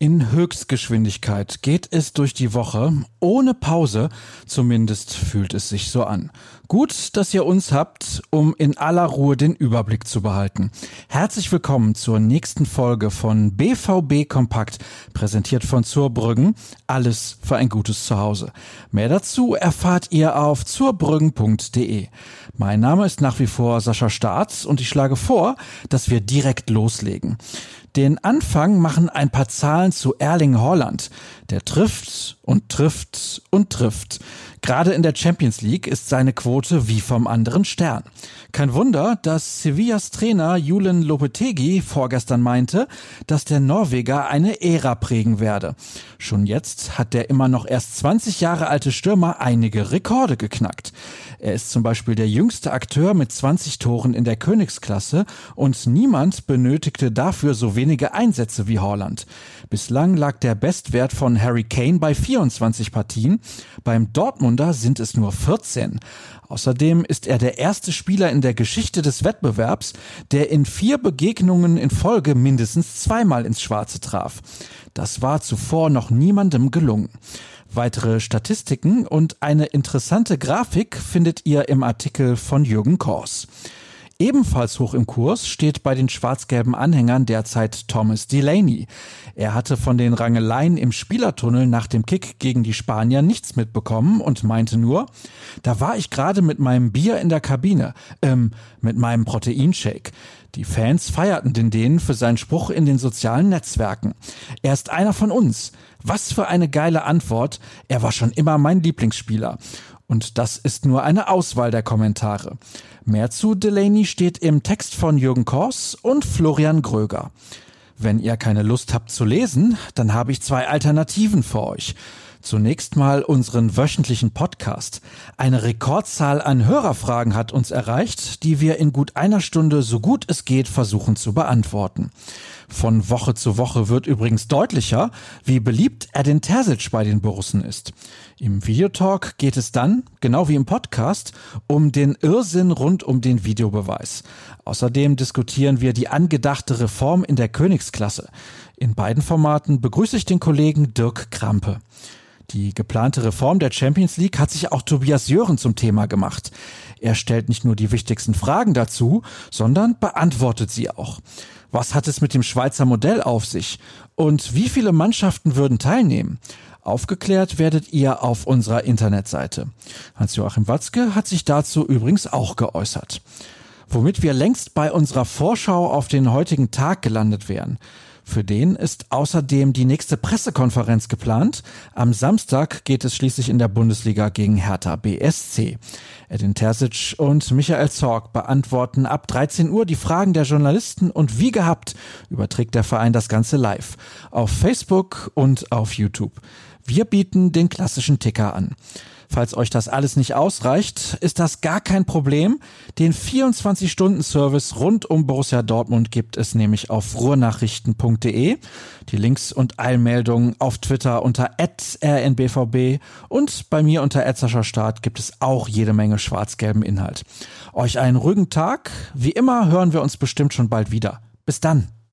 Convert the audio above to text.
In Höchstgeschwindigkeit geht es durch die Woche, ohne Pause, zumindest fühlt es sich so an. Gut, dass ihr uns habt, um in aller Ruhe den Überblick zu behalten. Herzlich willkommen zur nächsten Folge von BVB Kompakt, präsentiert von Zurbrüggen. Alles für ein gutes Zuhause. Mehr dazu erfahrt ihr auf zurbrüggen.de. Mein Name ist nach wie vor Sascha Staats und ich schlage vor, dass wir direkt loslegen. Den Anfang machen ein paar Zahlen zu Erling Holland. Der trifft und trifft und trifft. Gerade in der Champions League ist seine Quote wie vom anderen Stern. Kein Wunder, dass Sevillas Trainer Julen Lopetegi vorgestern meinte, dass der Norweger eine Ära prägen werde. Schon jetzt hat der immer noch erst 20 Jahre alte Stürmer einige Rekorde geknackt. Er ist zum Beispiel der jüngste Akteur mit 20 Toren in der Königsklasse und niemand benötigte dafür so wenige Einsätze wie Holland. Bislang lag der Bestwert von Harry Kane bei 24 Partien, beim Dortmunder sind es nur 14. Außerdem ist er der erste Spieler in der Geschichte des Wettbewerbs, der in vier Begegnungen in Folge mindestens zweimal ins Schwarze traf. Das war zuvor noch niemandem gelungen. Weitere Statistiken und eine interessante Grafik findet ihr im Artikel von Jürgen Kors. Ebenfalls hoch im Kurs steht bei den schwarz-gelben Anhängern derzeit Thomas Delaney. Er hatte von den Rangeleien im Spielertunnel nach dem Kick gegen die Spanier nichts mitbekommen und meinte nur, da war ich gerade mit meinem Bier in der Kabine, ähm, mit meinem Proteinshake. Die Fans feierten den Dänen für seinen Spruch in den sozialen Netzwerken. Er ist einer von uns. Was für eine geile Antwort. Er war schon immer mein Lieblingsspieler. Und das ist nur eine Auswahl der Kommentare. Mehr zu Delaney steht im Text von Jürgen Kors und Florian Gröger. Wenn ihr keine Lust habt zu lesen, dann habe ich zwei Alternativen für euch. Zunächst mal unseren wöchentlichen Podcast. Eine Rekordzahl an Hörerfragen hat uns erreicht, die wir in gut einer Stunde so gut es geht versuchen zu beantworten. Von Woche zu Woche wird übrigens deutlicher, wie beliebt Edin Terzic bei den Borussen ist. Im Videotalk geht es dann, genau wie im Podcast, um den Irrsinn rund um den Videobeweis. Außerdem diskutieren wir die angedachte Reform in der Königsklasse. In beiden Formaten begrüße ich den Kollegen Dirk Krampe. Die geplante Reform der Champions League hat sich auch Tobias Jören zum Thema gemacht. Er stellt nicht nur die wichtigsten Fragen dazu, sondern beantwortet sie auch. Was hat es mit dem Schweizer Modell auf sich? Und wie viele Mannschaften würden teilnehmen? Aufgeklärt werdet ihr auf unserer Internetseite. Hans-Joachim Watzke hat sich dazu übrigens auch geäußert. Womit wir längst bei unserer Vorschau auf den heutigen Tag gelandet wären. Für den ist außerdem die nächste Pressekonferenz geplant. Am Samstag geht es schließlich in der Bundesliga gegen Hertha BSC. Edin Terzic und Michael Zorg beantworten ab 13 Uhr die Fragen der Journalisten und wie gehabt überträgt der Verein das Ganze live auf Facebook und auf YouTube. Wir bieten den klassischen Ticker an. Falls euch das alles nicht ausreicht, ist das gar kein Problem. Den 24-Stunden-Service rund um Borussia Dortmund gibt es nämlich auf ruhrnachrichten.de. Die Links und Eilmeldungen auf Twitter unter rnbvb und bei mir unter Start gibt es auch jede Menge schwarz-gelben Inhalt. Euch einen ruhigen Tag. Wie immer hören wir uns bestimmt schon bald wieder. Bis dann.